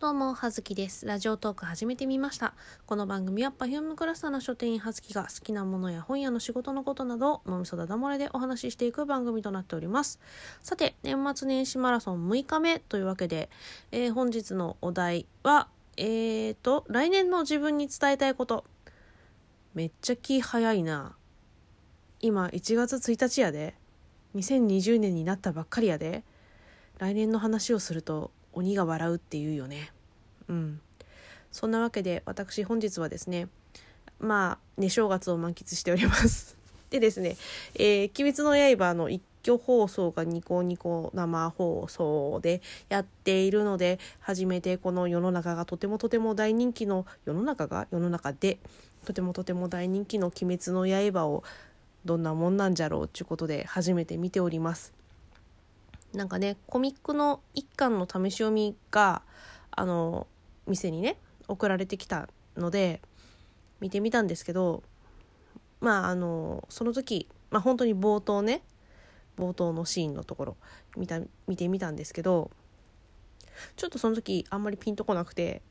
どうも、はずきです。ラジオトーク始めてみました。この番組は Perfume クラスターの書店員はずきが好きなものや本屋の仕事のことなどを脳みそだだ漏れでお話ししていく番組となっております。さて、年末年始マラソン6日目というわけで、えー本日のお題は、えーと、来年の自分に伝えたいこと。めっちゃ気早いな。今1月1日やで。2020年になったばっかりやで。来年の話をすると鬼が笑うっていうよね。うん。そんなわけで私本日はですね、まあ、ね正月を満喫しております。でですね、えー鬼滅の刃の一挙放送がニコニコ生放送でやっているので、初めてこの世の中がとてもとても大人気の、世の中が世の中で、とてもとても大人気の鬼滅の刃をどんなもんなんじゃろうっていうことで初めて見ております。なんかねコミックの一巻の試し読みがあの店にね送られてきたので見てみたんですけどまああのその時、まあ、本当に冒頭ね冒頭のシーンのところ見た見てみたんですけどちょっとその時あんまりピンとこなくて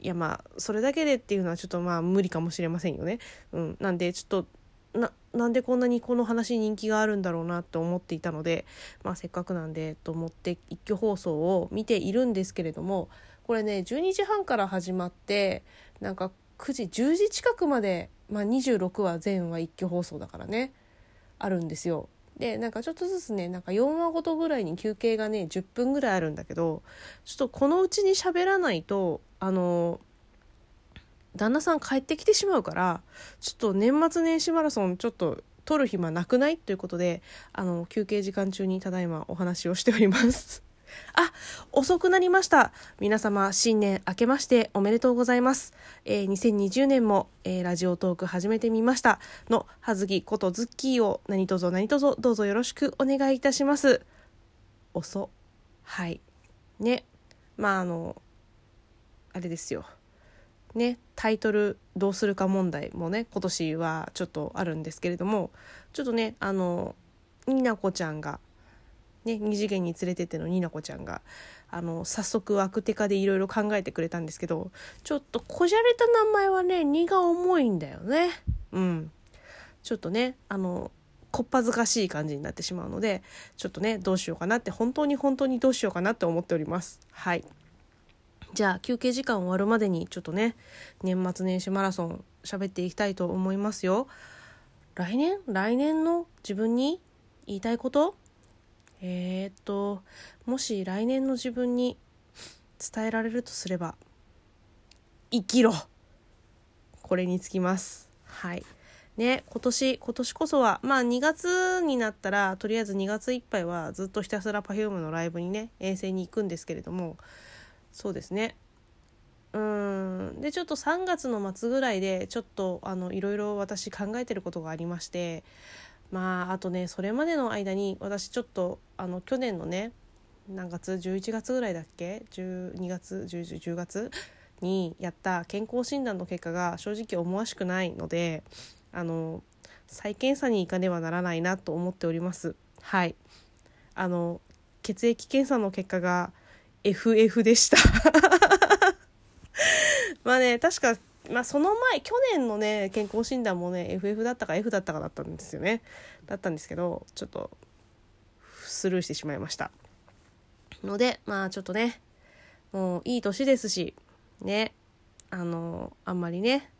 いやまあそれだけでっていうのはちょっとまあ無理かもしれませんよね。うん、なんでちょっとななんでこんなにこの話人気があるんだろうなって思っていたので、まあ、せっかくなんでと思って一挙放送を見ているんですけれどもこれね12時半から始まってなんか9時10時近くまで、まあ、26話全話一挙放送だからねあるんですよ。でなんかちょっとずつねなんか4話ごとぐらいに休憩がね10分ぐらいあるんだけどちょっとこのうちに喋らないとあの旦那さん帰ってきてしまうからちょっと年末年始マラソンちょっと撮る暇なくない？ということであの休憩時間中にただいまお話をしております。あ、遅くなりました。皆様、新年明けましておめでとうございます。えー2020年も、えーラジオトーク始めてみましたの、はずぎことズッキーを何卒何卒どうぞよろしくお願いいたします。遅。はい。ね。まあ、あの、あれですよ。ね、タイトルどうするか問題もね今年はちょっとあるんですけれどもちょっとねあのになこちゃんがね二次元に連れてってのになこちゃんがあの早速ワクテカでいろいろ考えてくれたんですけどちょっとこじゃれた名前はね荷が重いんだよね。うん。ちょっとねあのこっぱずかしい感じになってしまうのでちょっとねどうしようかなって本当に本当にどうしようかなって思っております。はい。じゃあ休憩時間終わるまでにちょっとね年末年始マラソン喋っていきたいと思いますよ。来年？来年の自分に言いたいこと？えー、っともし来年の自分に伝えられるとすれば生きろ。これにつきます。はい。ね今年今年こそはまあ2月になったらとりあえず2月いっぱいはずっとひたすら Perfume のライブにね遠征に行くんですけれどもそうですね。うん。でちょっと3月の末ぐらいでちょっとあのいろいろ私考えてることがありましてまああとねそれまでの間に私ちょっとあの去年のね何月11月ぐらいだっけ12月 10, 10月にやった健康診断の結果が正直思わしくないのであの再検査に行かねばならないなと思っております。はい。あの血液検査の結果が FF でした。まあね確か、まあ、その前去年のね健康診断もね FF だったか F だったかだったんですよね。だったんですけどちょっとスルーしてしまいました。のでまあちょっとねもういい年ですしねあのあんまりね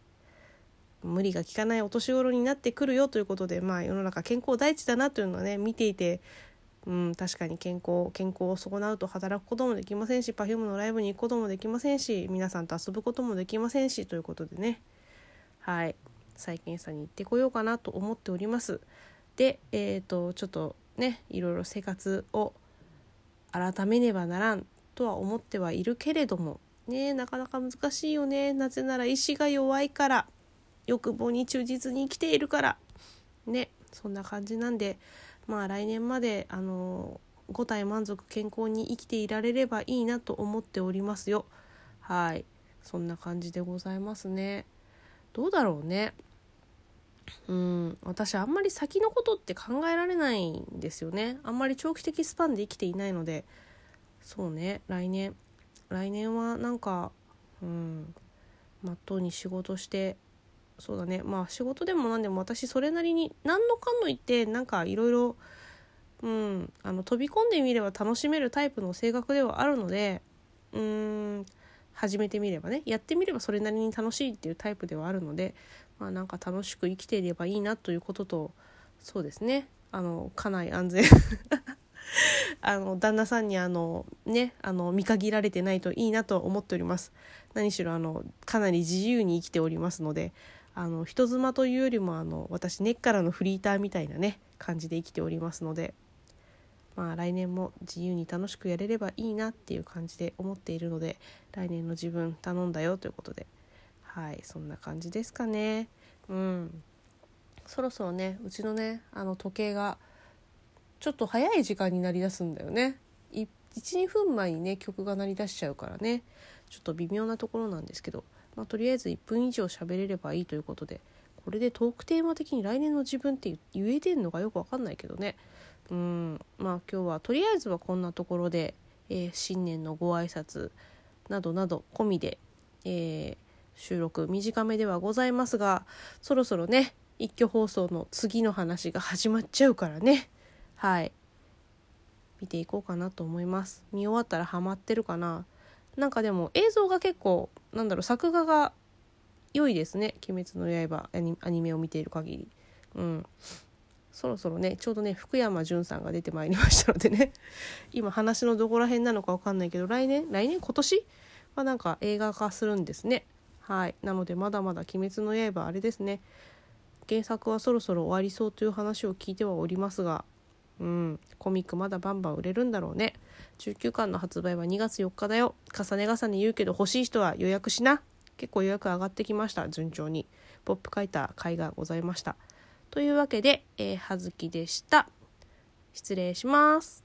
無理が効かないお年頃になってくるよということでまあ世の中健康第一だなというのはね見ていてうん、確かに健康健康を損なうと働くこともできませんし Perfume のライブに行くこともできませんし皆さんと遊ぶこともできませんしということでね。はい。再検査に行ってこようかなと思っております。でえっ、とちょっとねいろいろ生活を改めねばならんとは思ってはいるけれどもねなかなか難しいよね。なぜなら意志が弱いから欲望に忠実に生きているから。ねそんな感じなんでまあ来年まであの五体満足健康に生きていられればいいなと思っておりますよ。はい。そんな感じでございますね。どうだろうね。うん。私あんまり先のことって考えられないんですよね。あんまり長期的スパンで生きていないので。そうね。来年。来年はなんかうん。まっとうに仕事してそうだね。まあ仕事でも何でも私それなりに何のかんの言ってなんかいろいろうんあの飛び込んでみれば楽しめるタイプの性格ではあるのでうん始めてみればね。やってみればそれなりに楽しいっていうタイプではあるのでまあなんか楽しく生きていればいいなということとそうですね。あの家内安全。あの旦那さんにあのねあの見限られてないといいなと思っております。何しろあのかなり自由に生きておりますのであの人妻というよりもあの私根っからのフリーターみたいなね感じで生きておりますのでまあ来年も自由に楽しくやれればいいなっていう感じで思っているので来年の自分頼んだよということではいそんな感じですかね。うん。そろそろねうちのねあの時計がちょっと早い時間になりだすんだよね。12分前にね曲が鳴り出しちゃうからね。ちょっと微妙なところなんですけど、まあ、とりあえず1分以上喋れればいいということでこれでトークテーマ的に来年の自分って言えてんのかよく分かんないけどね。うんまあ今日はとりあえずはこんなところで、えー、新年のご挨拶などなど込みで、えー、収録短めではございますがそろそろね一挙放送の次の話が始まっちゃうからね。はい。見ていこうかなと思います。見終わったらハマってるかな？なんかでも映像が結構なんだろう作画が良いですね「鬼滅の刃」アニメを見ている限り。うん。そろそろねちょうどね福山潤さんが出てまいりましたのでね。今話のどこら辺なのか分かんないけど来年？来年？今年？はなんか映画化するんですね。はい。なのでまだまだ「鬼滅の刃」あれですね。原作はそろそろ終わりそうという話を聞いてはおりますがうん。コミックまだバンバン売れるんだろうね。19巻の発売は2月4日だよ。重ね重ね言うけど欲しい人は予約しな。結構予約上がってきました順調に。ポップ書いた回がございました。というわけで、えー、はずきでした。失礼します。